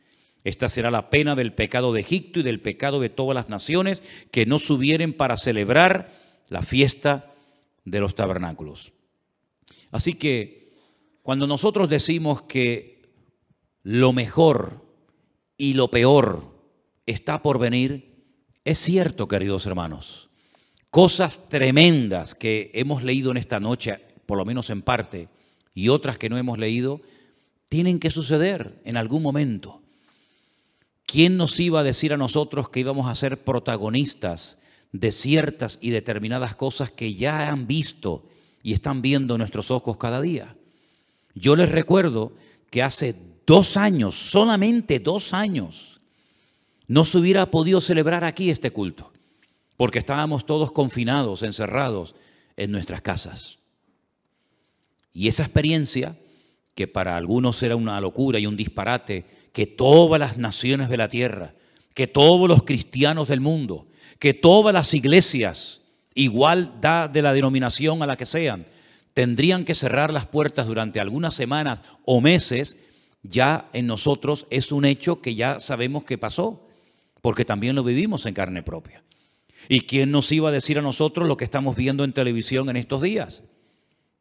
[SPEAKER 1] Esta será la pena del pecado de Egipto y del pecado de todas las naciones que no subieren para celebrar la fiesta de los tabernáculos. Así que cuando nosotros decimos que lo mejor y lo peor está por venir, es cierto, queridos hermanos. Cosas tremendas que hemos leído en esta noche, por lo menos en parte, y otras que no hemos leído, tienen que suceder en algún momento. ¿Quién nos iba a decir a nosotros que íbamos a ser protagonistas de ciertas y determinadas cosas que ya han visto y están viendo nuestros ojos cada día? Yo les recuerdo que hace dos años, solamente dos años, no se hubiera podido celebrar aquí este culto, porque estábamos todos confinados, encerrados en nuestras casas. Y esa experiencia, que para algunos era una locura y un disparate, que todas las naciones de la tierra, que todos los cristianos del mundo, que todas las iglesias, igual da de la denominación a la que sean, tendrían que cerrar las puertas durante algunas semanas o meses, ya en nosotros es un hecho que ya sabemos que pasó, porque también lo vivimos en carne propia. ¿Y quién nos iba a decir a nosotros lo que estamos viendo en televisión en estos días?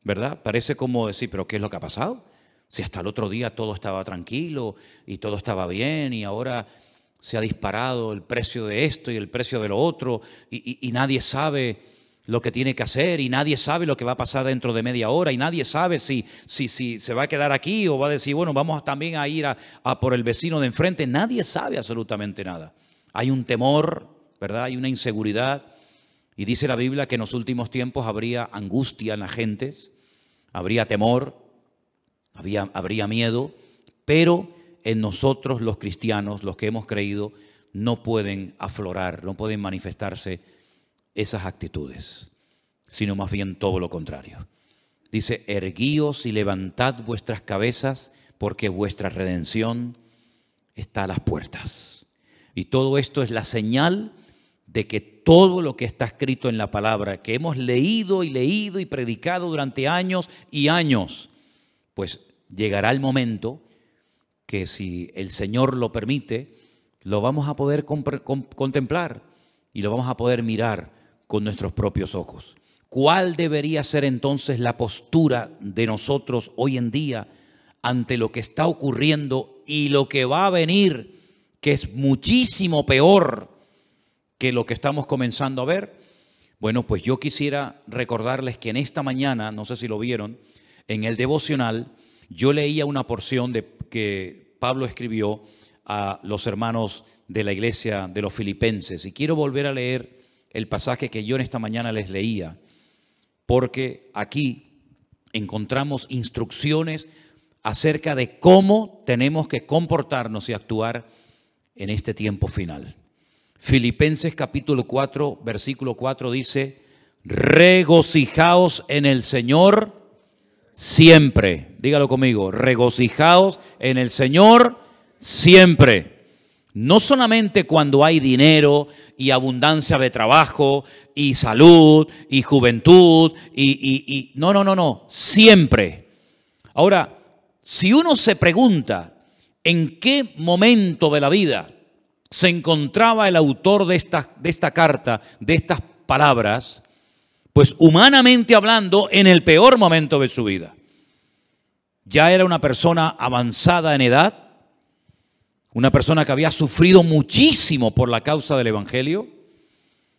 [SPEAKER 1] ¿Verdad? Parece como decir, pero ¿qué es lo que ha pasado? Si hasta el otro día todo estaba tranquilo y todo estaba bien y ahora se ha disparado el precio de esto y el precio de lo otro y, nadie sabe lo que tiene que hacer y nadie sabe lo que va a pasar dentro de media hora y nadie sabe si, si, si se va a quedar aquí o va a decir, bueno, vamos también a ir a por el vecino de enfrente. Nadie sabe absolutamente nada. Hay un temor, ¿verdad? Hay una inseguridad. Y dice la Biblia que en los últimos tiempos habría angustia en las gentes, habría temor, había, habría miedo, pero en nosotros los cristianos, los que hemos creído, no pueden aflorar, no pueden manifestarse esas actitudes, sino más bien todo lo contrario. Dice, erguíos y levantad vuestras cabezas, porque vuestra redención está a las puertas. Y todo esto es la señal de que todo lo que está escrito en la palabra, que hemos leído y leído y predicado durante años y años, pues llegará el momento que si el Señor lo permite, lo vamos a poder contemplar y lo vamos a poder mirar con nuestros propios ojos. ¿Cuál debería ser entonces la postura de nosotros hoy en día ante lo que está ocurriendo y lo que va a venir, que es muchísimo peor que lo que estamos comenzando a ver? Bueno, pues yo quisiera recordarles que en esta mañana, no sé si lo vieron, en el devocional, yo leía una porción de que Pablo escribió a los hermanos de la iglesia de los filipenses y quiero volver a leer el pasaje que yo en esta mañana les leía, porque aquí encontramos instrucciones acerca de cómo tenemos que comportarnos y actuar en este tiempo final. Filipenses capítulo 4, versículo 4 dice, regocijaos en el Señor siempre. Dígalo conmigo, regocijaos en el Señor siempre. No solamente cuando hay dinero y abundancia de trabajo y salud y juventud y, y, no, no, no, no, siempre. Ahora, si uno se pregunta en qué momento de la vida se encontraba el autor de esta, de esta carta, de estas palabras, pues humanamente hablando, en el peor momento de su vida. Ya era una persona avanzada en edad, una persona que había sufrido muchísimo por la causa del Evangelio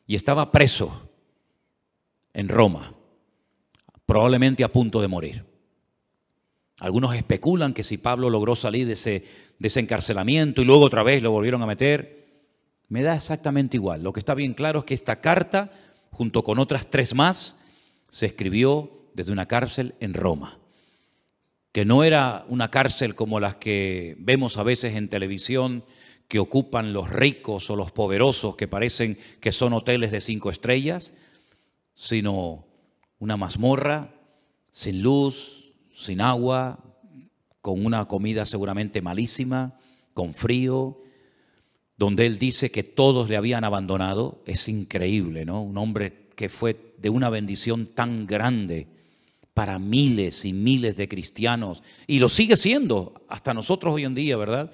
[SPEAKER 1] y estaba preso en Roma, probablemente a punto de morir. Algunos especulan que si Pablo logró salir de ese, de encarcelamiento y luego otra vez lo volvieron a meter, me da exactamente igual. Lo que está bien claro es que esta carta, junto con otras tres más, se escribió desde una cárcel en Roma que no era una cárcel como las que vemos a veces en televisión, que ocupan los ricos o los poderosos, que parecen que son hoteles de cinco estrellas, sino una mazmorra sin luz, sin agua, con una comida seguramente malísima, con frío, donde él dice que todos le habían abandonado. Es increíble, ¿no? Un hombre que fue de una bendición tan grande para miles y miles de cristianos, y lo sigue siendo hasta nosotros hoy en día, ¿verdad?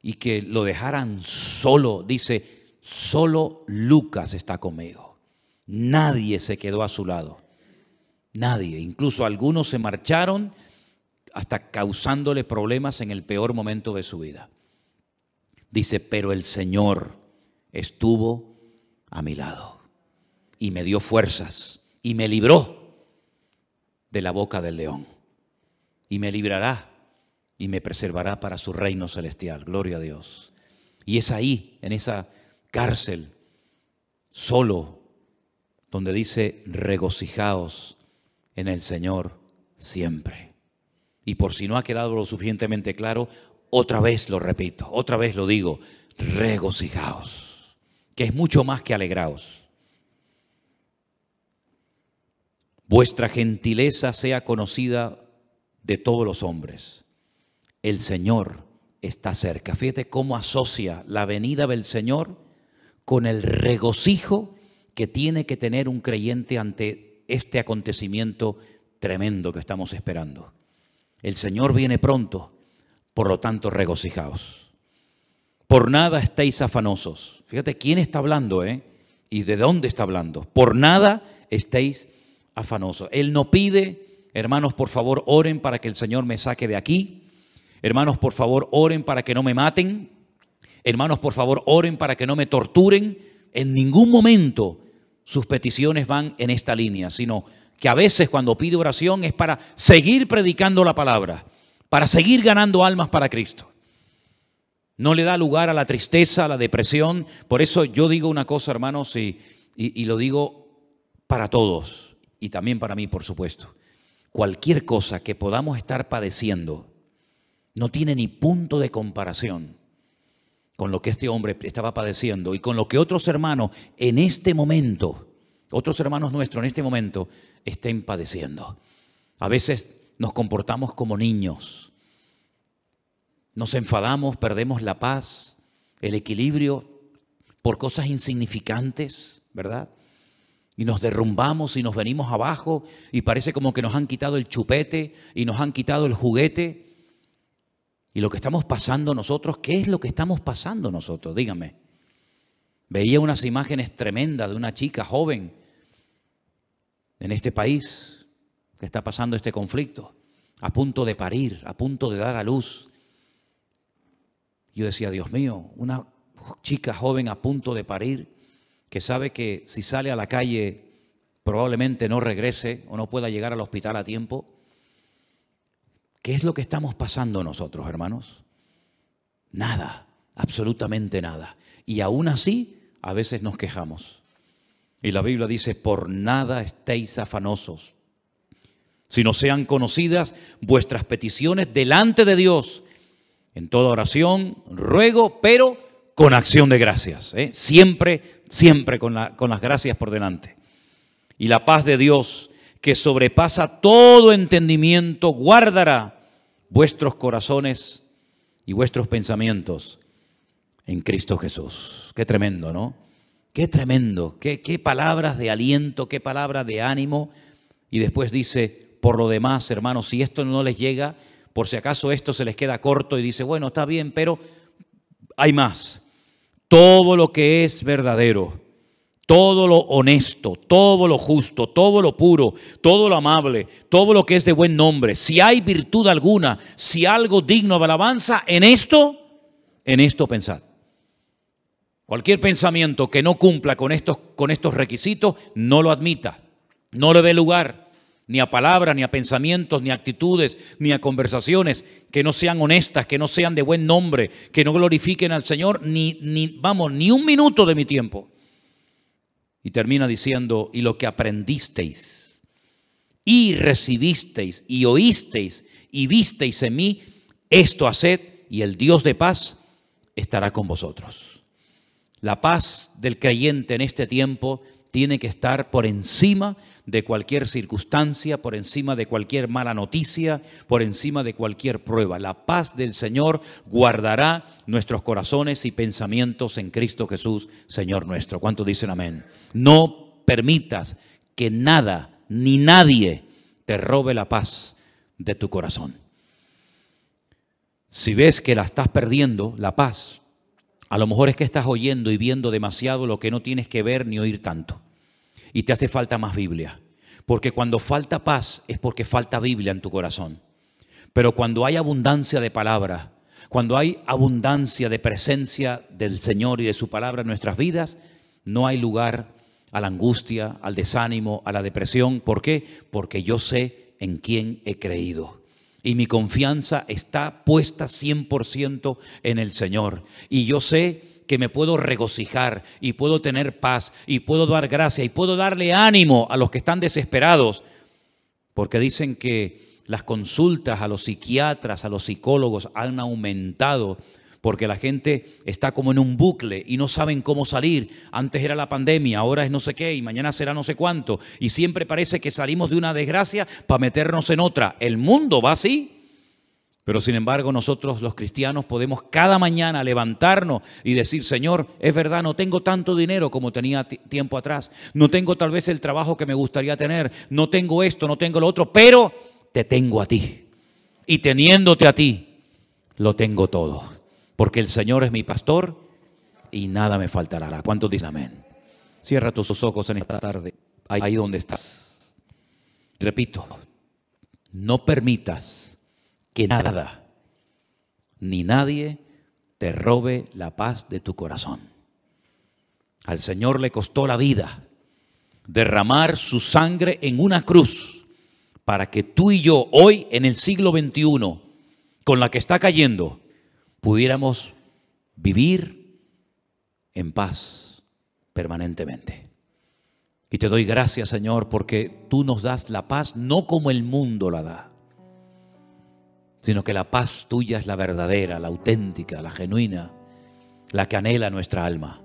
[SPEAKER 1] Y que lo dejaran solo, dice, solo Lucas está conmigo. Nadie se quedó a su lado. Nadie. Incluso algunos se marcharon hasta causándole problemas en el peor momento de su vida. Dice, pero el Señor estuvo a mi lado y me dio fuerzas y me libró de la boca del león. Y me librará y me preservará para su reino celestial. Gloria a Dios. Y es ahí, en esa cárcel, solo, donde dice, regocijaos en el Señor siempre. Y por si no ha quedado lo suficientemente claro, otra vez lo repito, otra vez lo digo, regocijaos, que es mucho más que alegraos. vuestra gentileza sea conocida de todos los hombres. El Señor está cerca. Fíjate cómo asocia la venida del Señor con el regocijo que tiene que tener un creyente ante este acontecimiento tremendo que estamos esperando. El Señor viene pronto, por lo tanto regocijaos. Por nada estéis afanosos. Fíjate quién está hablando, ¿eh? Y de dónde está hablando. Por nada estéis afanoso. Él no pide, hermanos, por favor, oren para que el Señor me saque de aquí. Hermanos, por favor, oren para que no me maten. Hermanos, por favor, oren para que no me torturen. En ningún momento sus peticiones van en esta línea, sino que a veces cuando pide oración es para seguir predicando la palabra, para seguir ganando almas para Cristo. No le da lugar a la tristeza, a la depresión. Por eso yo digo una cosa, hermanos, y, y lo digo para todos y también para mí, por supuesto. Cualquier cosa que podamos estar padeciendo no tiene ni punto de comparación con lo que este hombre estaba padeciendo y con lo que otros hermanos en este momento, otros hermanos nuestros en este momento, estén padeciendo. A veces nos comportamos como niños, nos enfadamos, perdemos la paz, el equilibrio, por cosas insignificantes, ¿verdad? Y nos derrumbamos y nos venimos abajo y parece como que nos han quitado el chupete y nos han quitado el juguete. Y lo que estamos pasando nosotros, ¿qué es lo que estamos pasando nosotros? Dígame. Veía unas imágenes tremendas de una chica joven en este país que está pasando este conflicto, a punto de parir, a punto de dar a luz. Yo decía, Dios mío, una chica joven a punto de parir, que sabe que si sale a la calle probablemente no regrese o no pueda llegar al hospital a tiempo. ¿Qué es lo que estamos pasando nosotros, hermanos? Nada, absolutamente nada. Y aún así, a veces nos quejamos. Y la Biblia dice, por nada estéis afanosos, sino sean conocidas vuestras peticiones delante de Dios en toda oración, ruego, pero con acción de gracias. ¿eh? Siempre, siempre con, las gracias por delante. Y la paz de Dios, que sobrepasa todo entendimiento, guardará vuestros corazones y vuestros pensamientos en Cristo Jesús. Qué tremendo, ¿no? Qué tremendo, qué palabras de aliento, qué palabras de ánimo. Y después dice, por lo demás, hermanos, si esto no les llega, por si acaso esto se les queda corto y dice, bueno, está bien, pero hay más. Todo lo que es verdadero, todo lo honesto, todo lo justo, todo lo puro, todo lo amable, todo lo que es de buen nombre, si hay virtud alguna, si algo digno de alabanza, en esto, en esto pensad. Cualquier pensamiento que no cumpla con estos, con estos requisitos, no lo admita, no le dé lugar ni a palabras, ni a pensamientos, ni a actitudes, ni a conversaciones que no sean honestas, que no sean de buen nombre, que no glorifiquen al Señor, ni, vamos, ni un minuto de mi tiempo. Y termina diciendo, y lo que aprendisteis, y recibisteis, y oísteis, y visteis en mí, esto haced, y el Dios de paz estará con vosotros. La paz del creyente en este tiempo tiene que estar por encima de cualquier circunstancia, por encima de cualquier mala noticia, por encima de cualquier prueba. La paz del Señor guardará nuestros corazones y pensamientos en Cristo Jesús, Señor nuestro. ¿Cuántos dicen amén? No permitas que nada ni nadie te robe la paz de tu corazón. Si ves que la estás perdiendo, la paz, a lo mejor es que estás oyendo y viendo demasiado lo que no tienes que ver ni oír tanto y te hace falta más Biblia. Porque cuando falta paz es porque falta Biblia en tu corazón. Pero cuando hay abundancia de palabra, cuando hay abundancia de presencia del Señor y de su palabra en nuestras vidas, no hay lugar a la angustia, al desánimo, a la depresión. ¿Por qué? Porque yo sé en quién he creído. Y mi confianza está puesta 100% en el Señor. Y yo sé que me puedo regocijar y puedo tener paz y puedo dar gracia y puedo darle ánimo a los que están desesperados, porque dicen que las consultas a los psiquiatras, a los psicólogos han aumentado porque la gente está como en un bucle y no saben cómo salir. Antes era la pandemia, ahora es no sé qué y mañana será no sé cuánto. Y siempre parece que salimos de una desgracia para meternos en otra. El mundo va así. Pero sin embargo nosotros los cristianos podemos cada mañana levantarnos y decir, Señor, es verdad, no tengo tanto dinero como tenía tiempo atrás, no tengo tal vez el trabajo que me gustaría tener, no tengo esto, no tengo lo otro, pero te tengo a ti. Y teniéndote a ti, lo tengo todo. Porque el Señor es mi pastor y nada me faltará. ¿Cuántos dicen amén? Cierra tus ojos en esta tarde, ahí donde estás. Repito, no permitas que nada ni nadie te robe la paz de tu corazón. Al Señor le costó la vida derramar su sangre en una cruz para que tú y yo hoy en el siglo XXI, con la que está cayendo, pudiéramos vivir en paz permanentemente. Y te doy gracias, Señor, porque tú nos das la paz no como el mundo la da sino que la paz tuya es la verdadera, la auténtica, la genuina, la que anhela nuestra alma.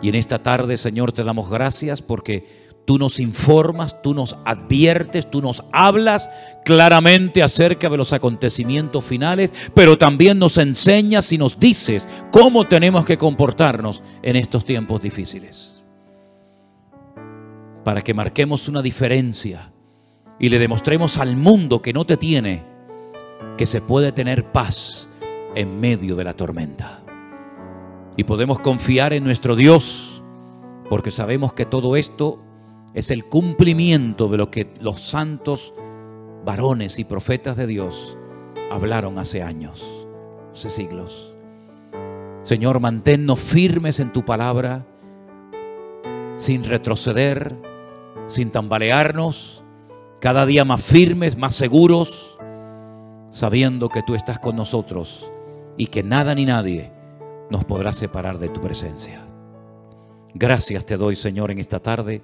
[SPEAKER 1] Y en esta tarde, Señor, te damos gracias porque Tú nos informas, tú nos adviertes, tú nos hablas claramente acerca de los acontecimientos finales, pero también nos enseñas y nos dices cómo tenemos que comportarnos en estos tiempos difíciles. Para que marquemos una diferencia y le demostremos al mundo que no te tiene que se puede tener paz en medio de la tormenta. Y podemos confiar en nuestro Dios porque sabemos que todo esto es el cumplimiento de lo que los santos varones y profetas de Dios hablaron hace años, hace siglos. Señor, manténnos firmes en tu palabra, sin retroceder, sin tambalearnos, cada día más firmes, más seguros, sabiendo que tú estás con nosotros y que nada ni nadie nos podrá separar de tu presencia. Gracias te doy, Señor, en esta tarde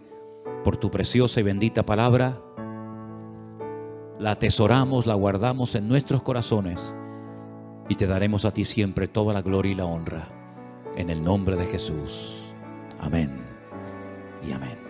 [SPEAKER 1] por tu preciosa y bendita palabra. La atesoramos, la guardamos en nuestros corazones y te daremos a ti siempre toda la gloria y la honra. En el nombre de Jesús. Amén y amén.